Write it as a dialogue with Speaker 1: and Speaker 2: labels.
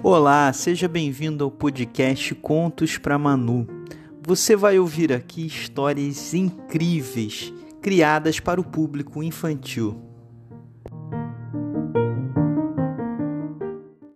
Speaker 1: Olá, seja bem-vindo ao podcast Contos para Manu. Você vai ouvir aqui histórias incríveis criadas para o público infantil.